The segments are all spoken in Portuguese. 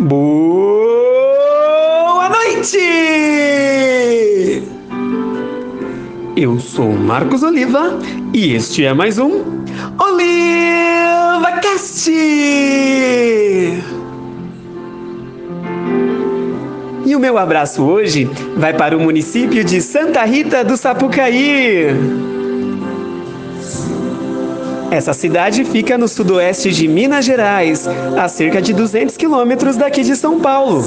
Boa noite! Eu sou Marcos Oliva e este é mais um Oliva Cast. E o meu abraço hoje vai para o município de Santa Rita do Sapucaí. Essa cidade fica no sudoeste de Minas Gerais, a cerca de 200 quilômetros daqui de São Paulo.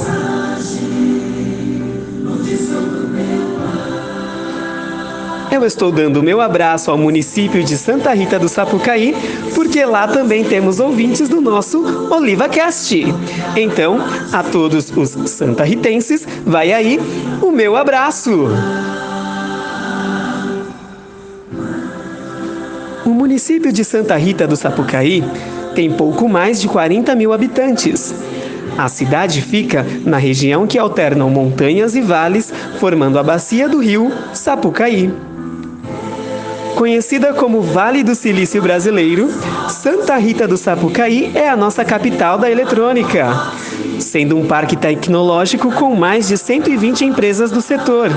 Eu estou dando meu abraço ao município de Santa Rita do Sapucaí, porque lá também temos ouvintes do nosso Oliva Cast. Então, a todos os santarritenses, vai aí o meu abraço. O município de Santa Rita do Sapucaí tem pouco mais de 40 mil habitantes. A cidade fica na região que alternam montanhas e vales, formando a bacia do rio Sapucaí. Conhecida como Vale do Silício Brasileiro, Santa Rita do Sapucaí é a nossa capital da eletrônica, sendo um parque tecnológico com mais de 120 empresas do setor.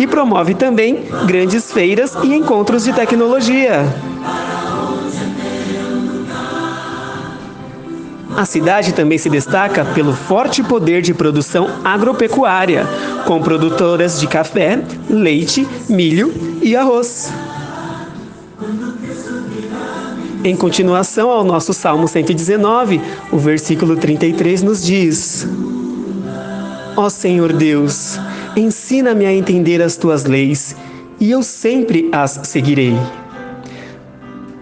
E promove também grandes feiras e encontros de tecnologia. A cidade também se destaca pelo forte poder de produção agropecuária, com produtoras de café, leite, milho e arroz. Em continuação ao nosso Salmo 119, o versículo 33 nos diz: Ó Senhor Deus, ensina-me a entender as tuas leis, e eu sempre as seguirei.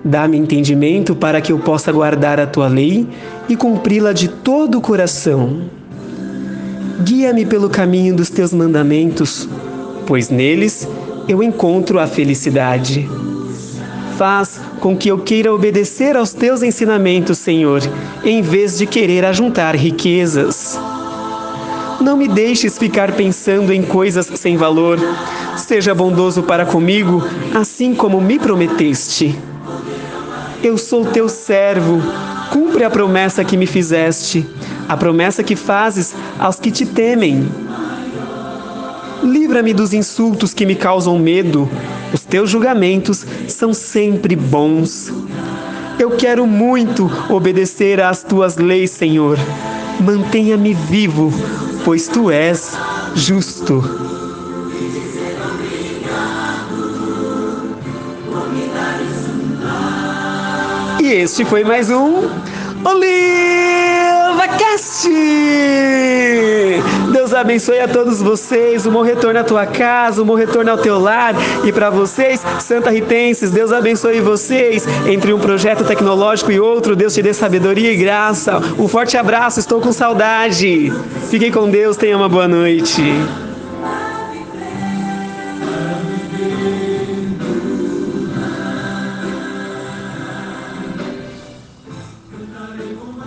Dá-me entendimento para que eu possa guardar a tua lei e cumpri-la de todo o coração. Guia-me pelo caminho dos teus mandamentos, pois neles eu encontro a felicidade. Faz com que eu queira obedecer aos teus ensinamentos, Senhor, em vez de querer ajuntar riquezas. Não me deixes ficar pensando em coisas sem valor. Seja bondoso para comigo, assim como me prometeste. Eu sou teu servo. Cumpre a promessa que me fizeste, a promessa que fazes aos que te temem. Livra-me dos insultos que me causam medo. Os teus julgamentos são sempre bons. Eu quero muito obedecer às tuas leis, Senhor. Mantenha-me vivo, pois tu és justo. E este foi mais um Oliva Cast! Abençoe a todos vocês, um bom retorno à tua casa, um bom retorno ao teu lar. E para vocês, Santa Ritenses, Deus abençoe vocês. Entre um projeto tecnológico e outro, Deus te dê sabedoria e graça. Um forte abraço, estou com saudade. Fiquem com Deus, tenha uma boa noite.